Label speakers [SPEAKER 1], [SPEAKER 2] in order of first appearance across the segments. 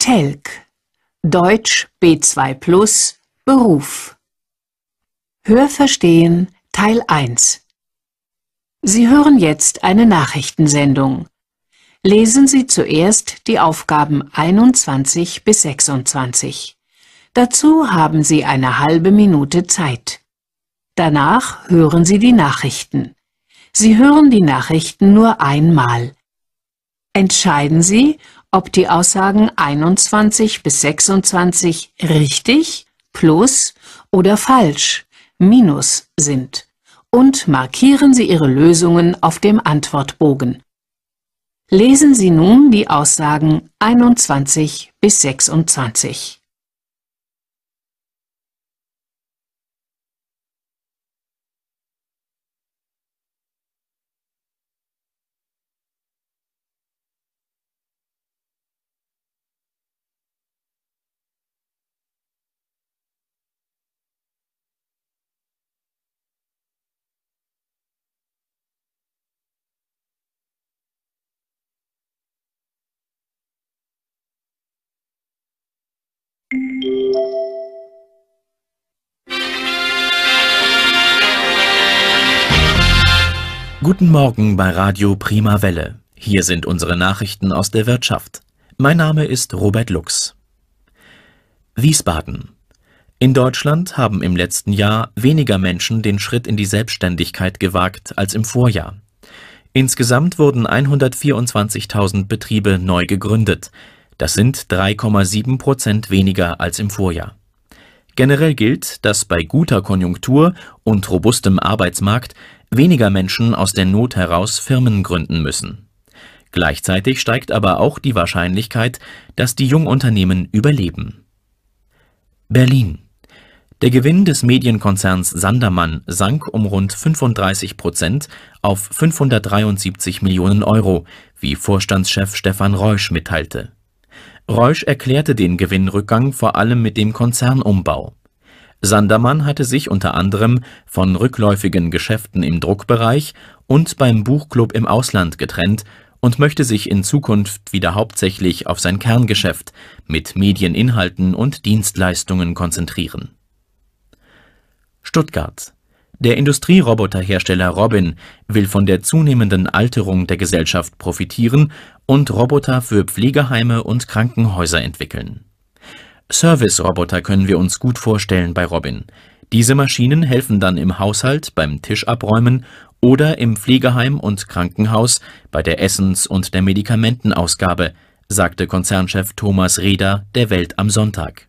[SPEAKER 1] Telk Deutsch B2 Plus Beruf Hörverstehen Teil 1 Sie hören jetzt eine Nachrichtensendung. Lesen Sie zuerst die Aufgaben 21 bis 26. Dazu haben Sie eine halbe Minute Zeit. Danach hören Sie die Nachrichten. Sie hören die Nachrichten nur einmal. Entscheiden Sie, ob die Aussagen 21 bis 26 richtig, plus oder falsch, minus sind und markieren Sie Ihre Lösungen auf dem Antwortbogen. Lesen Sie nun die Aussagen 21 bis 26.
[SPEAKER 2] Guten Morgen bei Radio Prima Welle. Hier sind unsere Nachrichten aus der Wirtschaft. Mein Name ist Robert Lux. Wiesbaden. In Deutschland haben im letzten Jahr weniger Menschen den Schritt in die Selbstständigkeit gewagt als im Vorjahr. Insgesamt wurden 124.000 Betriebe neu gegründet. Das sind 3,7 Prozent weniger als im Vorjahr. Generell gilt, dass bei guter Konjunktur und robustem Arbeitsmarkt weniger Menschen aus der Not heraus Firmen gründen müssen. Gleichzeitig steigt aber auch die Wahrscheinlichkeit, dass die Jungunternehmen überleben. Berlin der Gewinn des Medienkonzerns Sandermann sank um rund 35 Prozent auf 573 Millionen Euro, wie Vorstandschef Stefan Reusch mitteilte. Reusch erklärte den Gewinnrückgang vor allem mit dem Konzernumbau. Sandermann hatte sich unter anderem von rückläufigen Geschäften im Druckbereich und beim Buchclub im Ausland getrennt und möchte sich in Zukunft wieder hauptsächlich auf sein Kerngeschäft mit Medieninhalten und Dienstleistungen konzentrieren. Stuttgart der Industrieroboterhersteller Robin will von der zunehmenden Alterung der Gesellschaft profitieren und Roboter für Pflegeheime und Krankenhäuser entwickeln. Service-Roboter können wir uns gut vorstellen bei Robin. Diese Maschinen helfen dann im Haushalt beim Tischabräumen oder im Pflegeheim und Krankenhaus bei der Essens- und der Medikamentenausgabe, sagte Konzernchef Thomas Reder der Welt am Sonntag.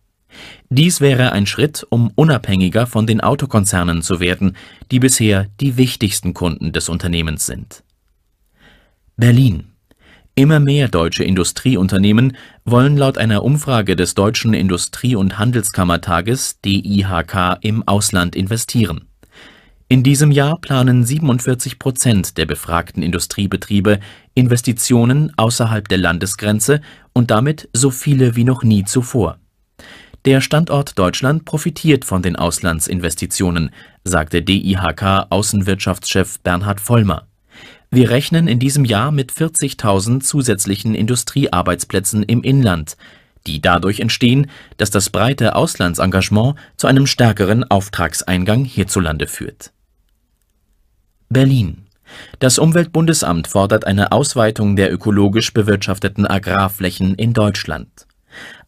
[SPEAKER 2] Dies wäre ein Schritt, um unabhängiger von den Autokonzernen zu werden, die bisher die wichtigsten Kunden des Unternehmens sind. Berlin Immer mehr deutsche Industrieunternehmen wollen laut einer Umfrage des Deutschen Industrie- und Handelskammertages DIHK im Ausland investieren. In diesem Jahr planen 47 Prozent der befragten Industriebetriebe Investitionen außerhalb der Landesgrenze und damit so viele wie noch nie zuvor. Der Standort Deutschland profitiert von den Auslandsinvestitionen, sagte DIHK-Außenwirtschaftschef Bernhard Vollmer. Wir rechnen in diesem Jahr mit 40.000 zusätzlichen Industriearbeitsplätzen im Inland, die dadurch entstehen, dass das breite Auslandsengagement zu einem stärkeren Auftragseingang hierzulande führt. Berlin das Umweltbundesamt fordert eine Ausweitung der ökologisch bewirtschafteten Agrarflächen in Deutschland.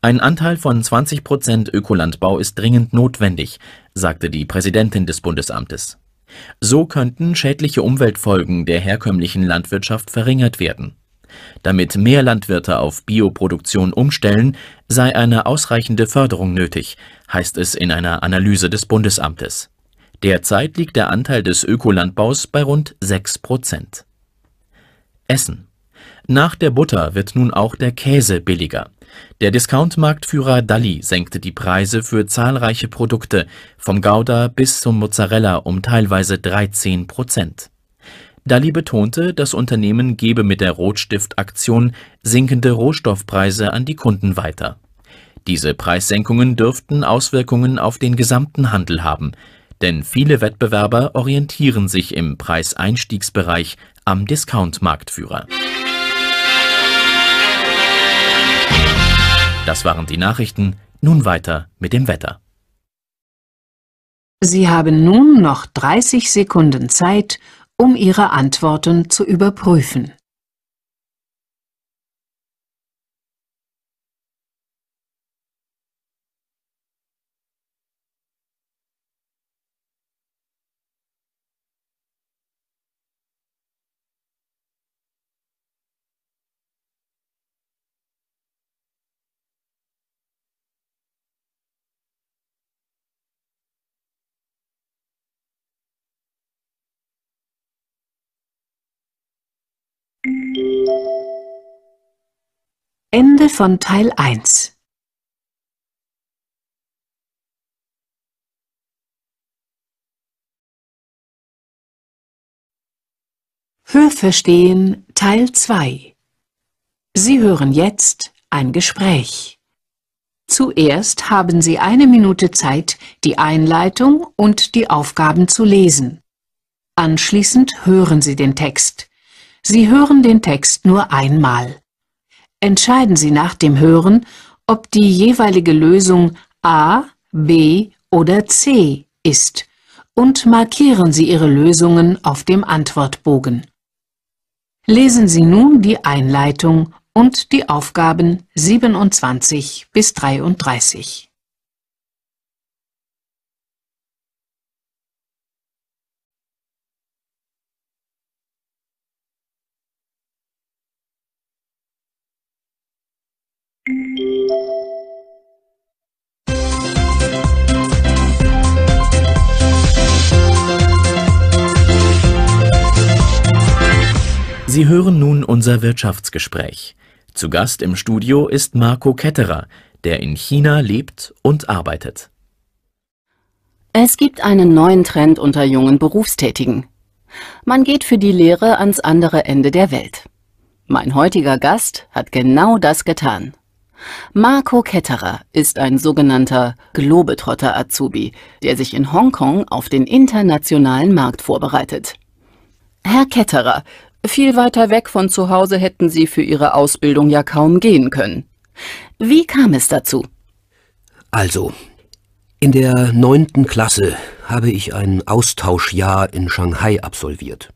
[SPEAKER 2] Ein Anteil von 20 Prozent Ökolandbau ist dringend notwendig, sagte die Präsidentin des Bundesamtes. So könnten schädliche Umweltfolgen der herkömmlichen Landwirtschaft verringert werden. Damit mehr Landwirte auf Bioproduktion umstellen, sei eine ausreichende Förderung nötig, heißt es in einer Analyse des Bundesamtes. Derzeit liegt der Anteil des Ökolandbaus bei rund 6 Prozent. Essen. Nach der Butter wird nun auch der Käse billiger. Der Discount-Marktführer Dalli senkte die Preise für zahlreiche Produkte, vom Gouda bis zum Mozzarella um teilweise 13 Prozent. Dalli betonte, das Unternehmen gebe mit der Rotstift-Aktion sinkende Rohstoffpreise an die Kunden weiter. Diese Preissenkungen dürften Auswirkungen auf den gesamten Handel haben, denn viele Wettbewerber orientieren sich im Preiseinstiegsbereich am Discount-Marktführer Das waren die Nachrichten. Nun weiter mit dem Wetter.
[SPEAKER 1] Sie haben nun noch 30 Sekunden Zeit, um Ihre Antworten zu überprüfen. Ende von Teil 1 Hörverstehen Teil 2 Sie hören jetzt ein Gespräch. Zuerst haben Sie eine Minute Zeit, die Einleitung und die Aufgaben zu lesen. Anschließend hören Sie den Text. Sie hören den Text nur einmal. Entscheiden Sie nach dem Hören, ob die jeweilige Lösung A, B oder C ist und markieren Sie Ihre Lösungen auf dem Antwortbogen. Lesen Sie nun die Einleitung und die Aufgaben 27 bis 33.
[SPEAKER 2] Sie hören nun unser Wirtschaftsgespräch. Zu Gast im Studio ist Marco Ketterer, der in China lebt und arbeitet.
[SPEAKER 3] Es gibt einen neuen Trend unter jungen Berufstätigen. Man geht für die Lehre ans andere Ende der Welt. Mein heutiger Gast hat genau das getan. Marco Ketterer ist ein sogenannter Globetrotter-Azubi, der sich in Hongkong auf den internationalen Markt vorbereitet. Herr Ketterer, viel weiter weg von zu Hause hätten Sie für Ihre Ausbildung ja kaum gehen können. Wie kam es dazu?
[SPEAKER 4] Also, in der neunten Klasse habe ich ein Austauschjahr in Shanghai absolviert.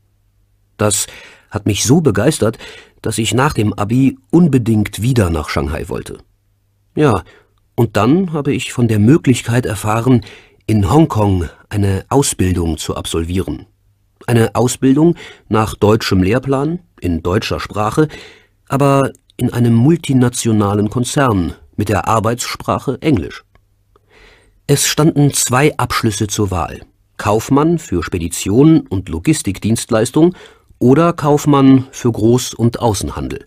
[SPEAKER 4] Das hat mich so begeistert, dass ich nach dem Abi unbedingt wieder nach Shanghai wollte. Ja, und dann habe ich von der Möglichkeit erfahren, in Hongkong eine Ausbildung zu absolvieren. Eine Ausbildung nach deutschem Lehrplan, in deutscher Sprache, aber in einem multinationalen Konzern mit der Arbeitssprache Englisch. Es standen zwei Abschlüsse zur Wahl. Kaufmann für Spedition und Logistikdienstleistung oder Kaufmann für Groß- und Außenhandel.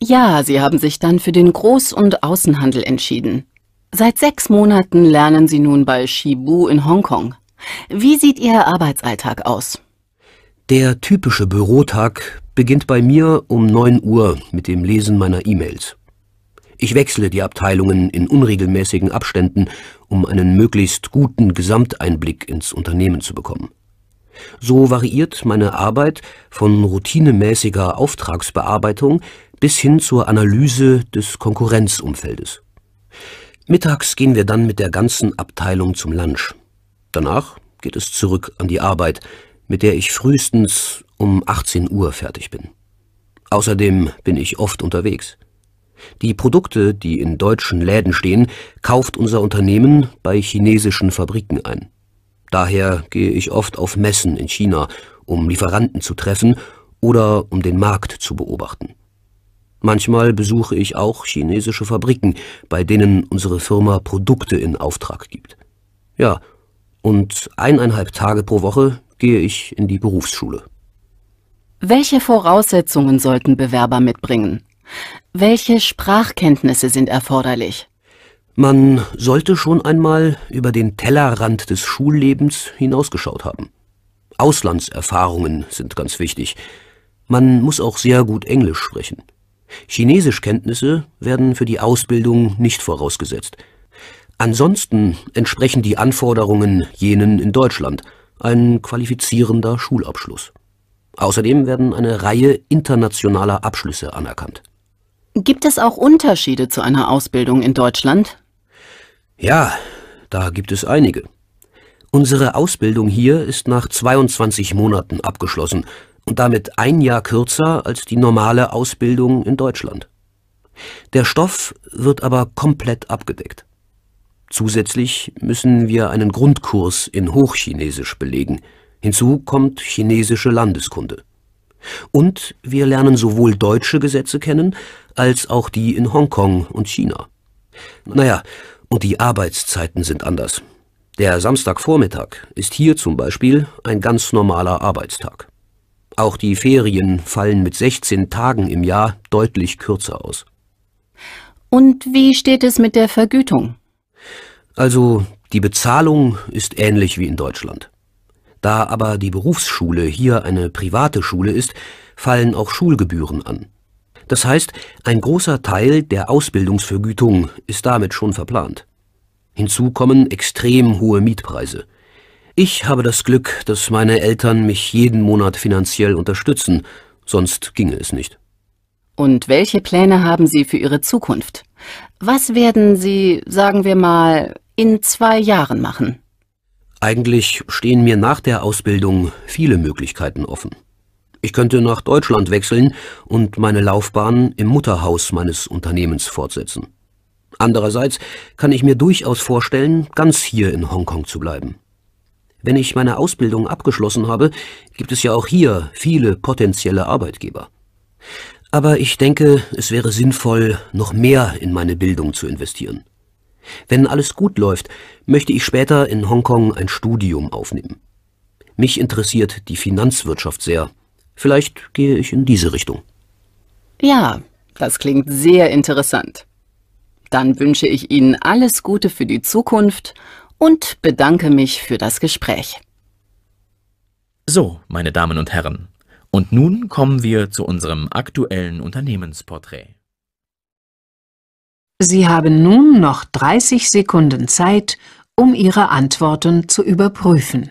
[SPEAKER 3] Ja, Sie haben sich dann für den Groß- und Außenhandel entschieden. Seit sechs Monaten lernen Sie nun bei Shibu in Hongkong. Wie sieht Ihr Arbeitsalltag aus?
[SPEAKER 4] Der typische Bürotag beginnt bei mir um 9 Uhr mit dem Lesen meiner E-Mails. Ich wechsle die Abteilungen in unregelmäßigen Abständen, um einen möglichst guten Gesamteinblick ins Unternehmen zu bekommen. So variiert meine Arbeit von routinemäßiger Auftragsbearbeitung bis hin zur Analyse des Konkurrenzumfeldes. Mittags gehen wir dann mit der ganzen Abteilung zum Lunch. Danach geht es zurück an die Arbeit, mit der ich frühestens um 18 Uhr fertig bin. Außerdem bin ich oft unterwegs. Die Produkte, die in deutschen Läden stehen, kauft unser Unternehmen bei chinesischen Fabriken ein. Daher gehe ich oft auf Messen in China, um Lieferanten zu treffen oder um den Markt zu beobachten. Manchmal besuche ich auch chinesische Fabriken, bei denen unsere Firma Produkte in Auftrag gibt. Ja, und eineinhalb Tage pro Woche gehe ich in die Berufsschule.
[SPEAKER 3] Welche Voraussetzungen sollten Bewerber mitbringen? Welche Sprachkenntnisse sind erforderlich?
[SPEAKER 4] Man sollte schon einmal über den Tellerrand des Schullebens hinausgeschaut haben. Auslandserfahrungen sind ganz wichtig. Man muss auch sehr gut Englisch sprechen. Chinesischkenntnisse werden für die Ausbildung nicht vorausgesetzt. Ansonsten entsprechen die Anforderungen jenen in Deutschland – ein qualifizierender Schulabschluss. Außerdem werden eine Reihe internationaler Abschlüsse anerkannt.
[SPEAKER 3] Gibt es auch Unterschiede zu einer Ausbildung in Deutschland?
[SPEAKER 4] Ja, da gibt es einige. Unsere Ausbildung hier ist nach 22 Monaten abgeschlossen und damit ein Jahr kürzer als die normale Ausbildung in Deutschland. Der Stoff wird aber komplett abgedeckt. Zusätzlich müssen wir einen Grundkurs in Hochchinesisch belegen. Hinzu kommt chinesische Landeskunde. Und wir lernen sowohl deutsche Gesetze kennen, als auch die in Hongkong und China. Naja, und die Arbeitszeiten sind anders. Der Samstagvormittag ist hier zum Beispiel ein ganz normaler Arbeitstag. Auch die Ferien fallen mit 16 Tagen im Jahr deutlich kürzer aus.
[SPEAKER 3] Und wie steht es mit der Vergütung?
[SPEAKER 4] Also, die Bezahlung ist ähnlich wie in Deutschland. Da aber die Berufsschule hier eine private Schule ist, fallen auch Schulgebühren an. Das heißt, ein großer Teil der Ausbildungsvergütung ist damit schon verplant. Hinzu kommen extrem hohe Mietpreise. Ich habe das Glück, dass meine Eltern mich jeden Monat finanziell unterstützen, sonst ginge es nicht.
[SPEAKER 3] Und welche Pläne haben Sie für Ihre Zukunft? Was werden Sie, sagen wir mal, in zwei Jahren machen?
[SPEAKER 4] Eigentlich stehen mir nach der Ausbildung viele Möglichkeiten offen. Ich könnte nach Deutschland wechseln und meine Laufbahn im Mutterhaus meines Unternehmens fortsetzen. Andererseits kann ich mir durchaus vorstellen, ganz hier in Hongkong zu bleiben. Wenn ich meine Ausbildung abgeschlossen habe, gibt es ja auch hier viele potenzielle Arbeitgeber. Aber ich denke, es wäre sinnvoll, noch mehr in meine Bildung zu investieren. Wenn alles gut läuft, möchte ich später in Hongkong ein Studium aufnehmen. Mich interessiert die Finanzwirtschaft sehr. Vielleicht gehe ich in diese Richtung.
[SPEAKER 3] Ja, das klingt sehr interessant. Dann wünsche ich Ihnen alles Gute für die Zukunft und bedanke mich für das Gespräch.
[SPEAKER 2] So, meine Damen und Herren, und nun kommen wir zu unserem aktuellen Unternehmensporträt.
[SPEAKER 1] Sie haben nun noch 30 Sekunden Zeit, um Ihre Antworten zu überprüfen.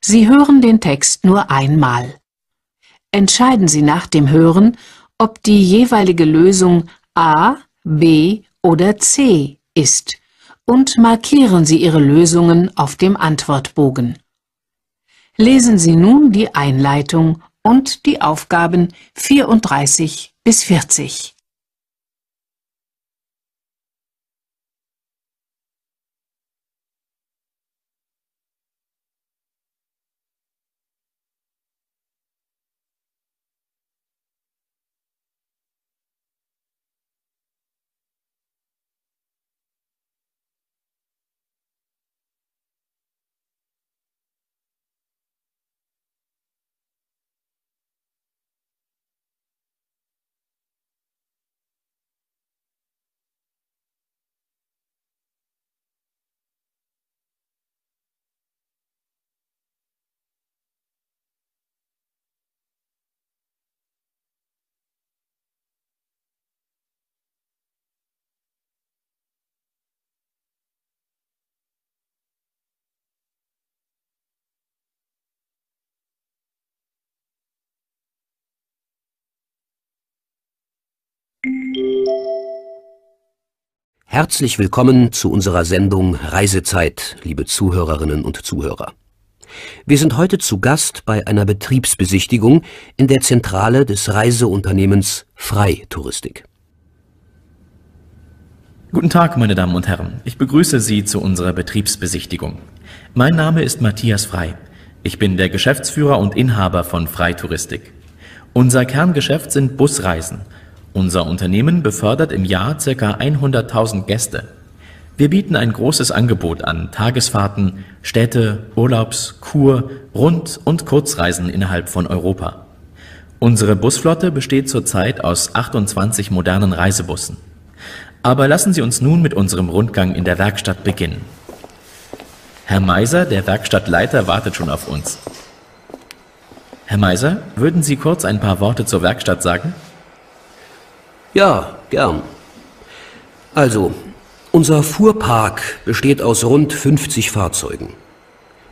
[SPEAKER 1] Sie hören den Text nur einmal. Entscheiden Sie nach dem Hören, ob die jeweilige Lösung A, B oder C ist und markieren Sie Ihre Lösungen auf dem Antwortbogen. Lesen Sie nun die Einleitung und die Aufgaben 34 bis 40.
[SPEAKER 4] Herzlich willkommen zu unserer Sendung Reisezeit, liebe Zuhörerinnen und Zuhörer. Wir sind heute zu Gast bei einer Betriebsbesichtigung in der Zentrale des Reiseunternehmens Freitouristik.
[SPEAKER 2] Guten Tag, meine Damen und Herren. Ich begrüße Sie zu unserer Betriebsbesichtigung. Mein Name ist Matthias Frei. Ich bin der Geschäftsführer und Inhaber von Freitouristik. Unser Kerngeschäft sind Busreisen. Unser Unternehmen befördert im Jahr ca. 100.000 Gäste. Wir bieten ein großes Angebot an Tagesfahrten, Städte, Urlaubs, Kur, Rund- und Kurzreisen innerhalb von Europa. Unsere Busflotte besteht zurzeit aus 28 modernen Reisebussen. Aber lassen Sie uns nun mit unserem Rundgang in der Werkstatt beginnen. Herr Meiser, der Werkstattleiter, wartet schon auf uns. Herr Meiser, würden Sie kurz ein paar Worte zur Werkstatt sagen?
[SPEAKER 4] Ja, gern. Also, unser Fuhrpark besteht aus rund 50 Fahrzeugen.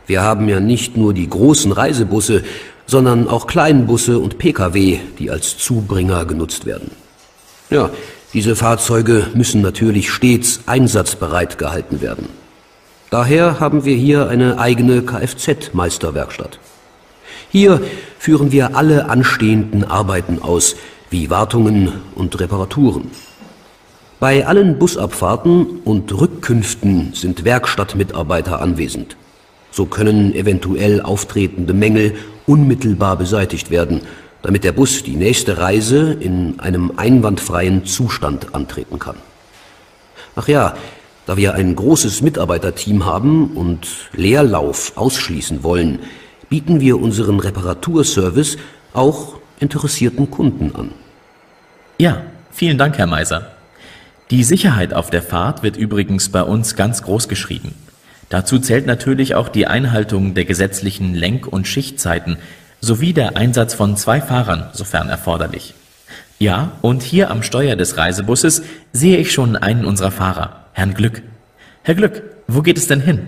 [SPEAKER 4] Wir haben ja nicht nur die großen Reisebusse, sondern auch Kleinbusse und Pkw, die als Zubringer genutzt werden. Ja, diese Fahrzeuge müssen natürlich stets einsatzbereit gehalten werden. Daher haben wir hier eine eigene Kfz-Meisterwerkstatt. Hier führen wir alle anstehenden Arbeiten aus, wie Wartungen und Reparaturen. Bei allen Busabfahrten und Rückkünften sind Werkstattmitarbeiter anwesend. So können eventuell auftretende Mängel unmittelbar beseitigt werden, damit der Bus die nächste Reise in einem einwandfreien Zustand antreten kann. Ach ja, da wir ein großes Mitarbeiterteam haben und Leerlauf ausschließen wollen, bieten wir unseren Reparaturservice auch interessierten Kunden an.
[SPEAKER 2] Ja, vielen Dank, Herr Meiser. Die Sicherheit auf der Fahrt wird übrigens bei uns ganz groß geschrieben. Dazu zählt natürlich auch die Einhaltung der gesetzlichen Lenk- und Schichtzeiten sowie der Einsatz von zwei Fahrern, sofern erforderlich. Ja, und hier am Steuer des Reisebusses sehe ich schon einen unserer Fahrer, Herrn Glück. Herr Glück, wo geht es denn hin?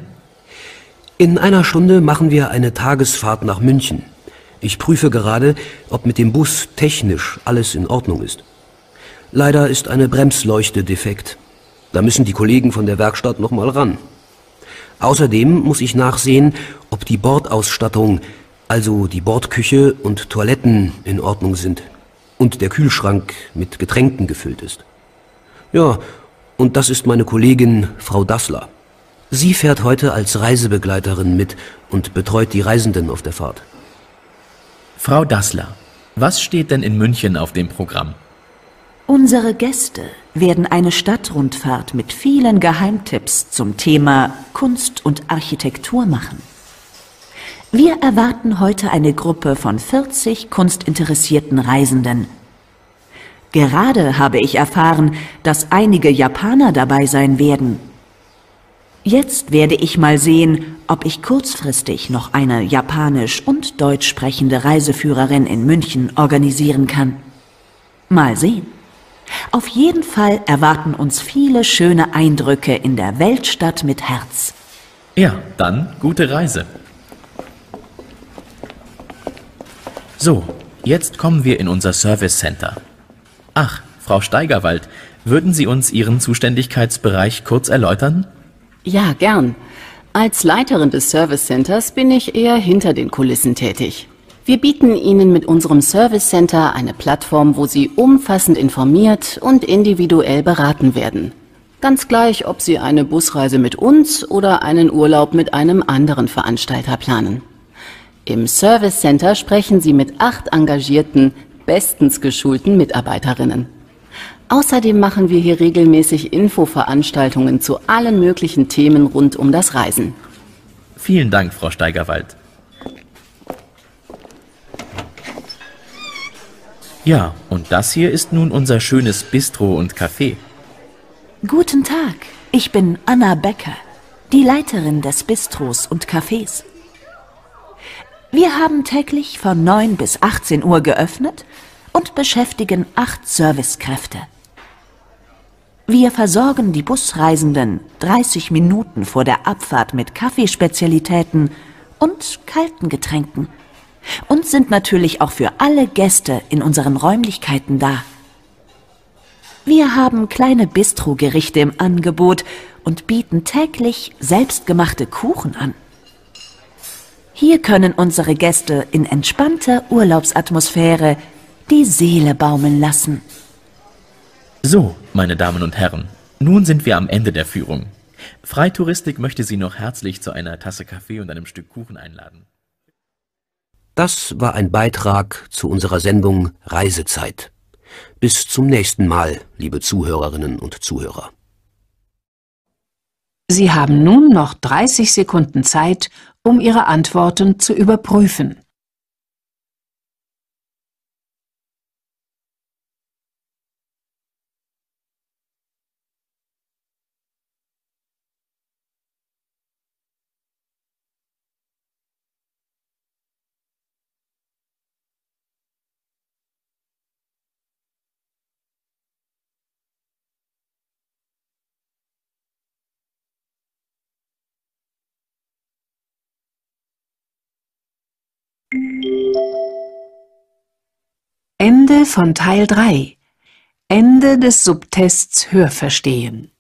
[SPEAKER 4] In einer Stunde machen wir eine Tagesfahrt nach München. Ich prüfe gerade, ob mit dem Bus technisch alles in Ordnung ist. Leider ist eine Bremsleuchte defekt. Da müssen die Kollegen von der Werkstatt noch mal ran. Außerdem muss ich nachsehen, ob die Bordausstattung, also die Bordküche und Toiletten in Ordnung sind und der Kühlschrank mit Getränken gefüllt ist. Ja, und das ist meine Kollegin Frau Dassler. Sie fährt heute als Reisebegleiterin mit und betreut die Reisenden auf der Fahrt.
[SPEAKER 2] Frau Dassler, was steht denn in München auf dem Programm?
[SPEAKER 5] Unsere Gäste werden eine Stadtrundfahrt mit vielen Geheimtipps zum Thema Kunst und Architektur machen. Wir erwarten heute eine Gruppe von 40 kunstinteressierten Reisenden. Gerade habe ich erfahren, dass einige Japaner dabei sein werden. Jetzt werde ich mal sehen, ob ich kurzfristig noch eine japanisch und deutsch sprechende Reiseführerin in München organisieren kann. Mal sehen. Auf jeden Fall erwarten uns viele schöne Eindrücke in der Weltstadt mit Herz.
[SPEAKER 2] Ja, dann gute Reise. So, jetzt kommen wir in unser Service Center. Ach, Frau Steigerwald, würden Sie uns Ihren Zuständigkeitsbereich kurz erläutern?
[SPEAKER 3] Ja, gern. Als Leiterin des Service Centers bin ich eher hinter den Kulissen tätig. Wir bieten Ihnen mit unserem Service Center eine Plattform, wo Sie umfassend informiert und individuell beraten werden. Ganz gleich, ob Sie eine Busreise mit uns oder einen Urlaub mit einem anderen Veranstalter planen. Im Service Center sprechen Sie mit acht engagierten, bestens geschulten Mitarbeiterinnen. Außerdem machen wir hier regelmäßig Infoveranstaltungen zu allen möglichen Themen rund um das Reisen.
[SPEAKER 2] Vielen Dank, Frau Steigerwald. Ja, und das hier ist nun unser schönes Bistro und Café.
[SPEAKER 5] Guten Tag, ich bin Anna Becker, die Leiterin des Bistros und Cafés. Wir haben täglich von 9 bis 18 Uhr geöffnet und beschäftigen acht Servicekräfte. Wir versorgen die Busreisenden 30 Minuten vor der Abfahrt mit Kaffeespezialitäten und kalten Getränken und sind natürlich auch für alle Gäste in unseren Räumlichkeiten da. Wir haben kleine Bistrogerichte im Angebot und bieten täglich selbstgemachte Kuchen an. Hier können unsere Gäste in entspannter Urlaubsatmosphäre die Seele baumeln lassen.
[SPEAKER 2] So, meine Damen und Herren, Nun sind wir am Ende der Führung. Freitouristik möchte Sie noch herzlich zu einer Tasse Kaffee und einem Stück Kuchen einladen.
[SPEAKER 4] Das war ein Beitrag zu unserer Sendung Reisezeit. Bis zum nächsten Mal, liebe Zuhörerinnen und Zuhörer.
[SPEAKER 1] Sie haben nun noch 30 Sekunden Zeit, um Ihre Antworten zu überprüfen. Ende von Teil 3. Ende des Subtests Hörverstehen.